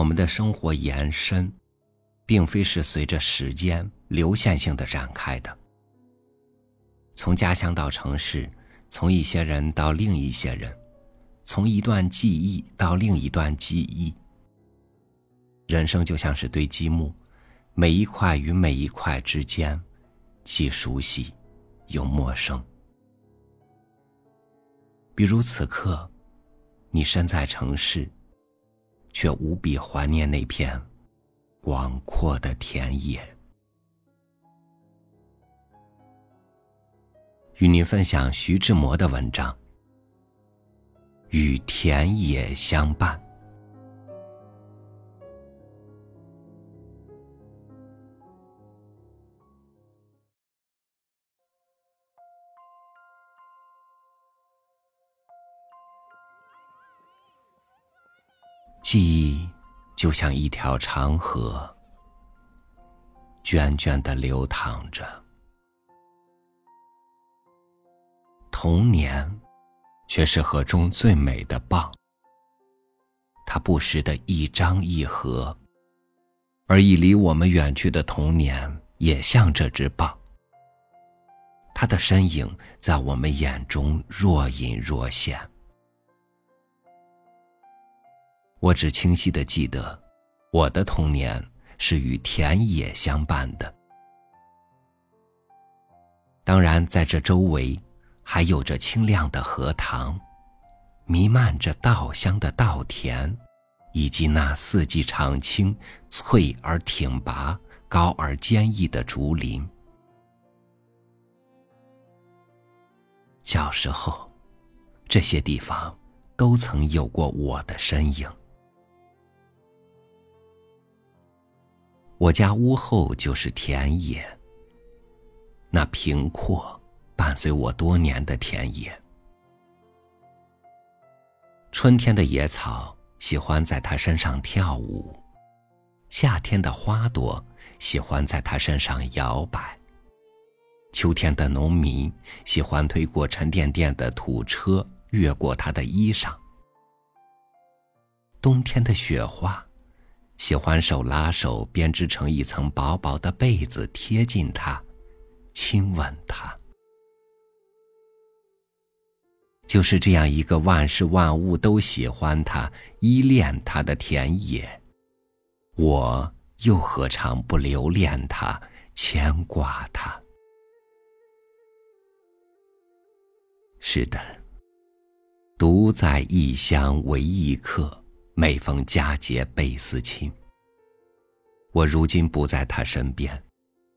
我们的生活延伸，并非是随着时间流线性的展开的。从家乡到城市，从一些人到另一些人，从一段记忆到另一段记忆。人生就像是堆积木，每一块与每一块之间，既熟悉又陌生。比如此刻，你身在城市，却无比怀念那片广阔的田野。与您分享徐志摩的文章《与田野相伴》。记忆就像一条长河，涓涓的流淌着。童年，却是河中最美的蚌。它不时的一张一合，而已离我们远去的童年，也像这只蚌。它的身影在我们眼中若隐若现。我只清晰的记得，我的童年是与田野相伴的。当然，在这周围，还有着清亮的荷塘，弥漫着稻香的稻田，以及那四季常青、翠而挺拔、高而坚毅的竹林。小时候，这些地方都曾有过我的身影。我家屋后就是田野，那平阔伴随我多年的田野。春天的野草喜欢在它身上跳舞，夏天的花朵喜欢在它身上摇摆，秋天的农民喜欢推过沉甸甸的土车，越过它的衣裳，冬天的雪花。喜欢手拉手编织成一层薄薄的被子，贴近他，亲吻他。就是这样一个万事万物都喜欢他、依恋他的田野，我又何尝不留恋他、牵挂他？是的，独在异乡为异客。每逢佳节倍思亲。我如今不在他身边，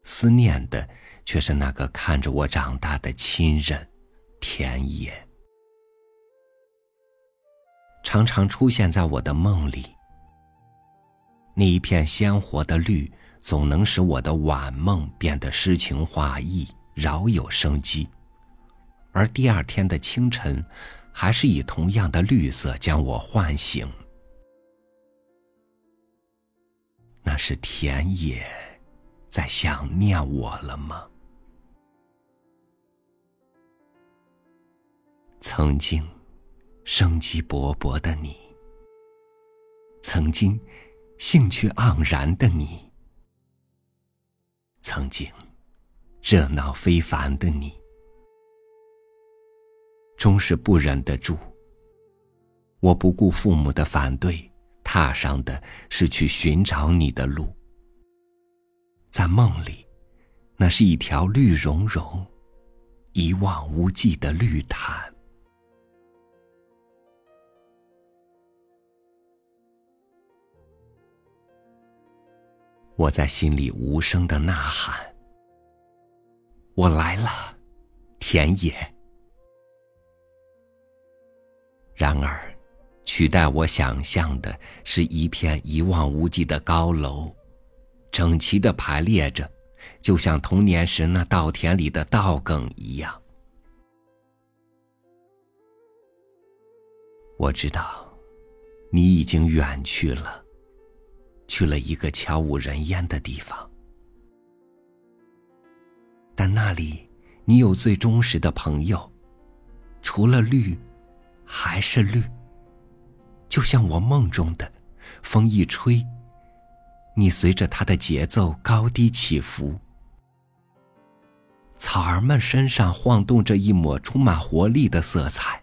思念的却是那个看着我长大的亲人田野。常常出现在我的梦里，那一片鲜活的绿，总能使我的晚梦变得诗情画意，饶有生机。而第二天的清晨，还是以同样的绿色将我唤醒。那是田野，在想念我了吗？曾经生机勃勃的你，曾经兴趣盎然的你，曾经热闹非凡的你，终是不忍得住。我不顾父母的反对。踏上的是去寻找你的路，在梦里，那是一条绿茸茸、一望无际的绿毯。我在心里无声的呐喊：“我来了，田野。”然而。取代我想象的是一片一望无际的高楼，整齐的排列着，就像童年时那稻田里的稻梗一样。我知道，你已经远去了，去了一个悄无人烟的地方，但那里你有最忠实的朋友，除了绿，还是绿。就像我梦中的风一吹，你随着它的节奏高低起伏。草儿们身上晃动着一抹充满活力的色彩，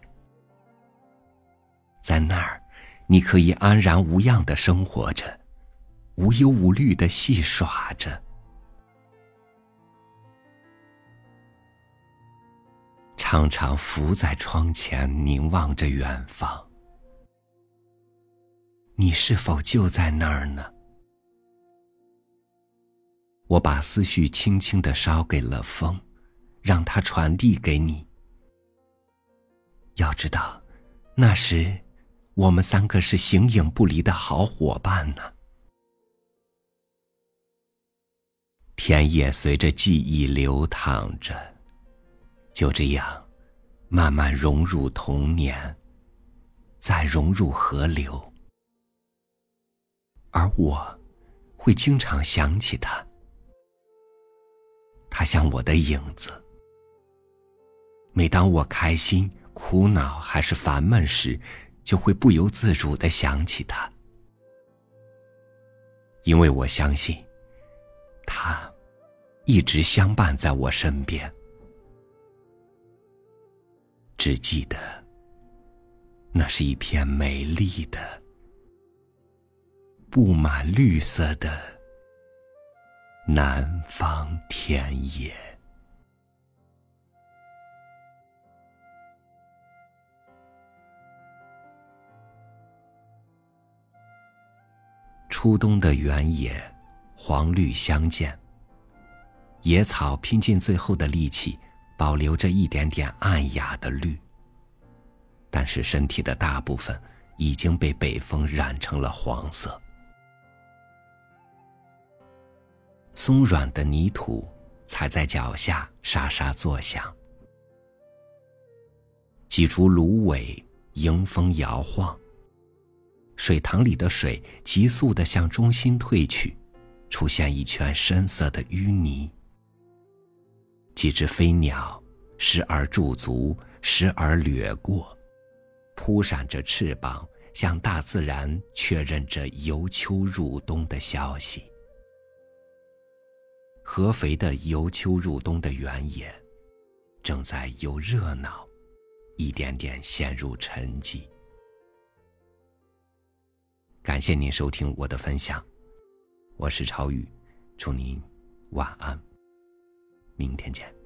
在那儿，你可以安然无恙的生活着，无忧无虑的戏耍着。常常伏在窗前凝望着远方，你是否就在那儿呢？我把思绪轻轻的捎给了风。让它传递给你。要知道，那时我们三个是形影不离的好伙伴呢。田野随着记忆流淌着，就这样慢慢融入童年，再融入河流，我会经常想起他，他像我的影子。每当我开心、苦恼还是烦闷时，就会不由自主的想起他，因为我相信，他一直相伴在我身边。只记得，那是一片美丽的、布满绿色的南方田野。初冬的原野，黄绿相间。野草拼尽最后的力气，保留着一点点暗哑的绿。但是身体的大部分已经被北风染成了黄色。松软的泥土踩在脚下沙沙作响，几株芦苇迎风摇晃。水塘里的水急速的向中心退去，出现一圈深色的淤泥。几只飞鸟时而驻足，时而掠过，扑闪着翅膀，向大自然确认着由秋入冬的消息。合肥的由秋入冬的原野，正在由热闹，一点点陷入沉寂。感谢您收听我的分享，我是超宇，祝您晚安，明天见。